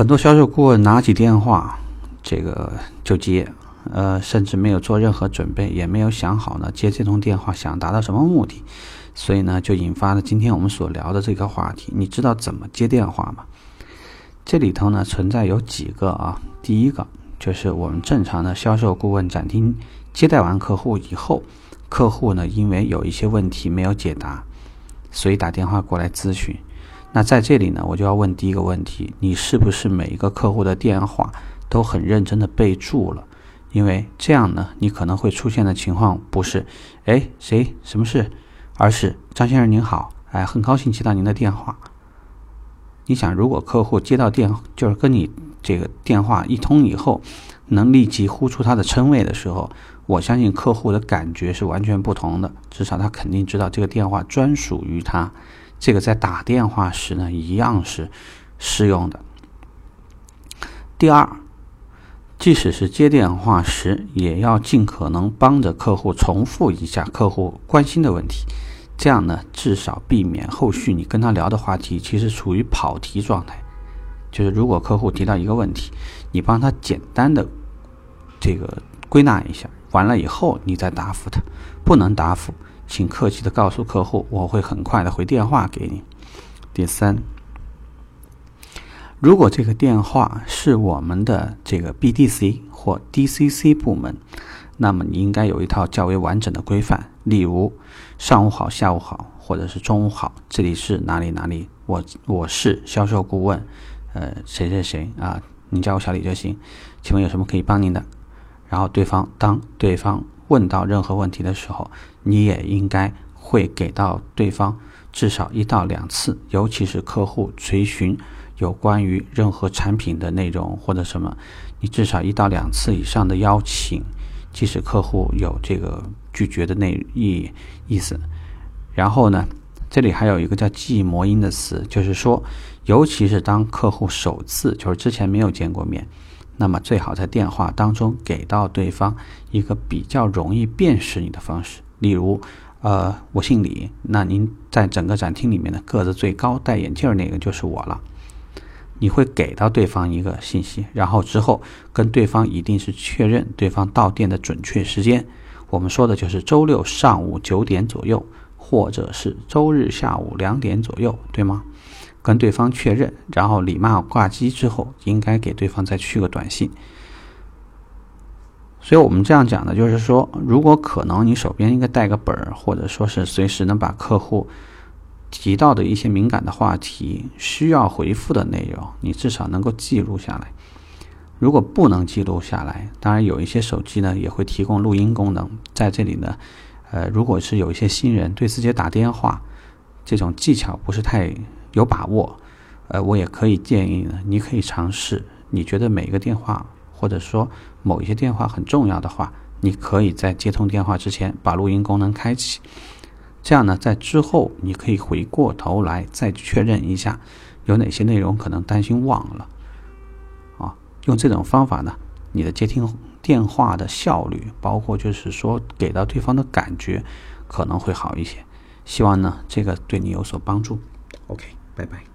很多销售顾问拿起电话，这个就接，呃，甚至没有做任何准备，也没有想好呢接这通电话想达到什么目的，所以呢就引发了今天我们所聊的这个话题。你知道怎么接电话吗？这里头呢存在有几个啊，第一个就是我们正常的销售顾问展厅接待完客户以后，客户呢因为有一些问题没有解答，所以打电话过来咨询。那在这里呢，我就要问第一个问题：你是不是每一个客户的电话都很认真的备注了？因为这样呢，你可能会出现的情况不是，哎，谁什么事，而是张先生您好，哎，很高兴接到您的电话。你想，如果客户接到电，就是跟你这个电话一通以后，能立即呼出他的称谓的时候，我相信客户的感觉是完全不同的，至少他肯定知道这个电话专属于他。这个在打电话时呢，一样是适用的。第二，即使是接电话时，也要尽可能帮着客户重复一下客户关心的问题，这样呢，至少避免后续你跟他聊的话题其实处于跑题状态。就是如果客户提到一个问题，你帮他简单的这个归纳一下，完了以后你再答复他，不能答复。请客气的告诉客户，我会很快的回电话给你。第三，如果这个电话是我们的这个 BDC 或 DCC 部门，那么你应该有一套较为完整的规范，例如上午好、下午好，或者是中午好，这里是哪里哪里，我我是销售顾问，呃，谁谁谁啊，你叫我小李就行，请问有什么可以帮您的？然后对方当对方。问到任何问题的时候，你也应该会给到对方至少一到两次，尤其是客户垂询有关于任何产品的内容或者什么，你至少一到两次以上的邀请，即使客户有这个拒绝的那意意思。然后呢，这里还有一个叫记忆魔音的词，就是说，尤其是当客户首次就是之前没有见过面。那么最好在电话当中给到对方一个比较容易辨识你的方式，例如，呃，我姓李，那您在整个展厅里面的个子最高、戴眼镜那个就是我了。你会给到对方一个信息，然后之后跟对方一定是确认对方到店的准确时间。我们说的就是周六上午九点左右，或者是周日下午两点左右，对吗？跟对方确认，然后礼貌挂机之后，应该给对方再去个短信。所以我们这样讲的，就是说，如果可能，你手边应该带个本儿，或者说是随时能把客户提到的一些敏感的话题、需要回复的内容，你至少能够记录下来。如果不能记录下来，当然有一些手机呢也会提供录音功能。在这里呢，呃，如果是有一些新人对自己打电话，这种技巧不是太。有把握，呃，我也可以建议呢，你可以尝试。你觉得每一个电话，或者说某一些电话很重要的话，你可以在接通电话之前把录音功能开启。这样呢，在之后你可以回过头来再确认一下，有哪些内容可能担心忘了。啊，用这种方法呢，你的接听电话的效率，包括就是说给到对方的感觉，可能会好一些。希望呢，这个对你有所帮助。OK。Bye bye.